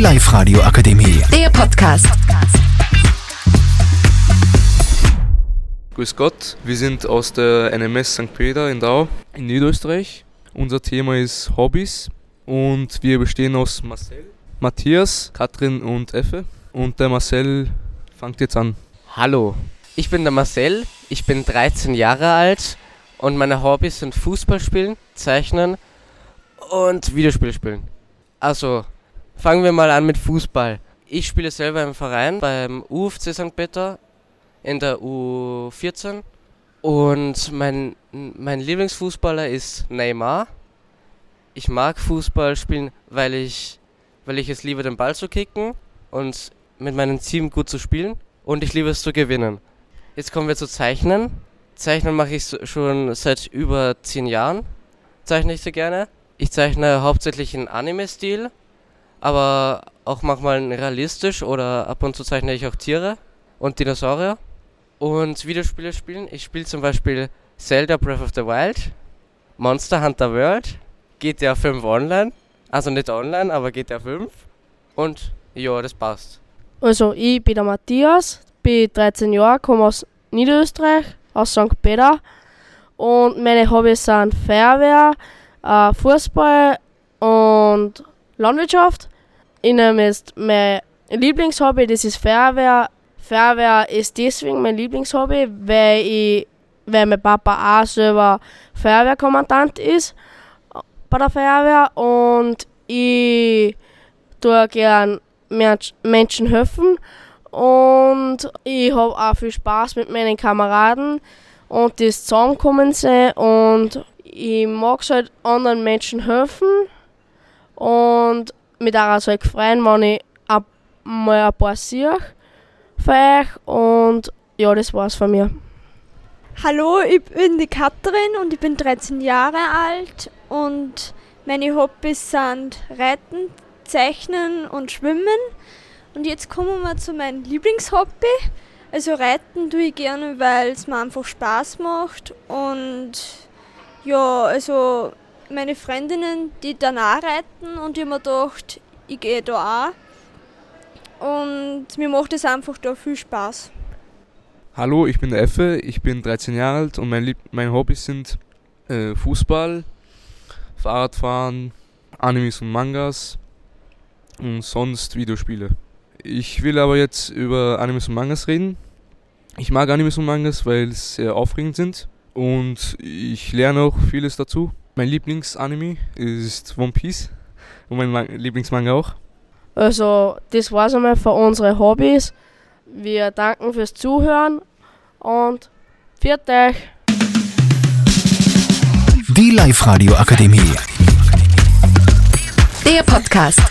Live-Radio Akademie. Der Podcast. Grüß Gott, wir sind aus der NMS St. Peter in Dau in Niederösterreich. Unser Thema ist Hobbys und wir bestehen aus Marcel, Matthias, Katrin und Effe. Und der Marcel fängt jetzt an. Hallo, ich bin der Marcel, ich bin 13 Jahre alt und meine Hobbys sind Fußball spielen, Zeichnen und Videospiele spielen. Also, fangen wir mal an mit Fußball. Ich spiele selber im Verein beim UFC St. Peter in der U14 und mein, mein Lieblingsfußballer ist Neymar. Ich mag Fußball spielen, weil ich, weil ich es liebe, den Ball zu kicken und mit meinem Team gut zu spielen und ich liebe es zu gewinnen. Jetzt kommen wir zu Zeichnen. Zeichnen mache ich schon seit über 10 Jahren. Zeichne ich sehr gerne. Ich zeichne hauptsächlich in Anime-Stil, aber auch manchmal realistisch oder ab und zu zeichne ich auch Tiere und Dinosaurier. Und Videospiele spielen. Ich spiele zum Beispiel Zelda Breath of the Wild, Monster Hunter World, GTA 5 Online. Also nicht online, aber GTA 5. Und ja, das passt. Also, ich bin der Matthias, bin 13 Jahre, komme aus Niederösterreich, aus St. Peter. Und meine Hobbys sind Feuerwehr, äh, Fußball und Landwirtschaft. Ich nehme jetzt mein Lieblingshobby, das ist Feuerwehr. Feuerwehr ist deswegen mein Lieblingshobby, weil, ich, weil mein Papa auch selber Feuerwehrkommandant ist bei der Feuerwehr und ich tue gern Menschen helfen und ich habe auch viel Spaß mit meinen Kameraden und das Zusammenkommen sein und ich mag es halt anderen Menschen helfen und mich daraus halt freuen, wenn ich ab mal ein paar sehe für euch und ja, das war's von mir. Hallo, ich bin die Katrin und ich bin 13 Jahre alt und meine Hobbys sind Reiten, Zeichnen und Schwimmen. Und jetzt kommen wir zu meinem Lieblingshobby. Also Reiten tue ich gerne, weil es mir einfach Spaß macht. Und ja, also meine Freundinnen, die dann auch reiten und ich mir gedacht, ich gehe da auch. Und mir macht es einfach da viel Spaß. Hallo, ich bin der Effe, ich bin 13 Jahre alt und mein, Lieb meine Hobbys sind äh, Fußball, Fahrradfahren, Animes und Mangas und sonst Videospiele. Ich will aber jetzt über Animes und Mangas reden. Ich mag Animes und Mangas, weil sie sehr aufregend sind und ich lerne auch vieles dazu. Mein Lieblingsanime ist One Piece und mein Lieblingsmanga auch. Also, das war's einmal für unsere Hobbys. Wir danken fürs Zuhören und viert euch! Die Live-Radio Akademie. Der Podcast.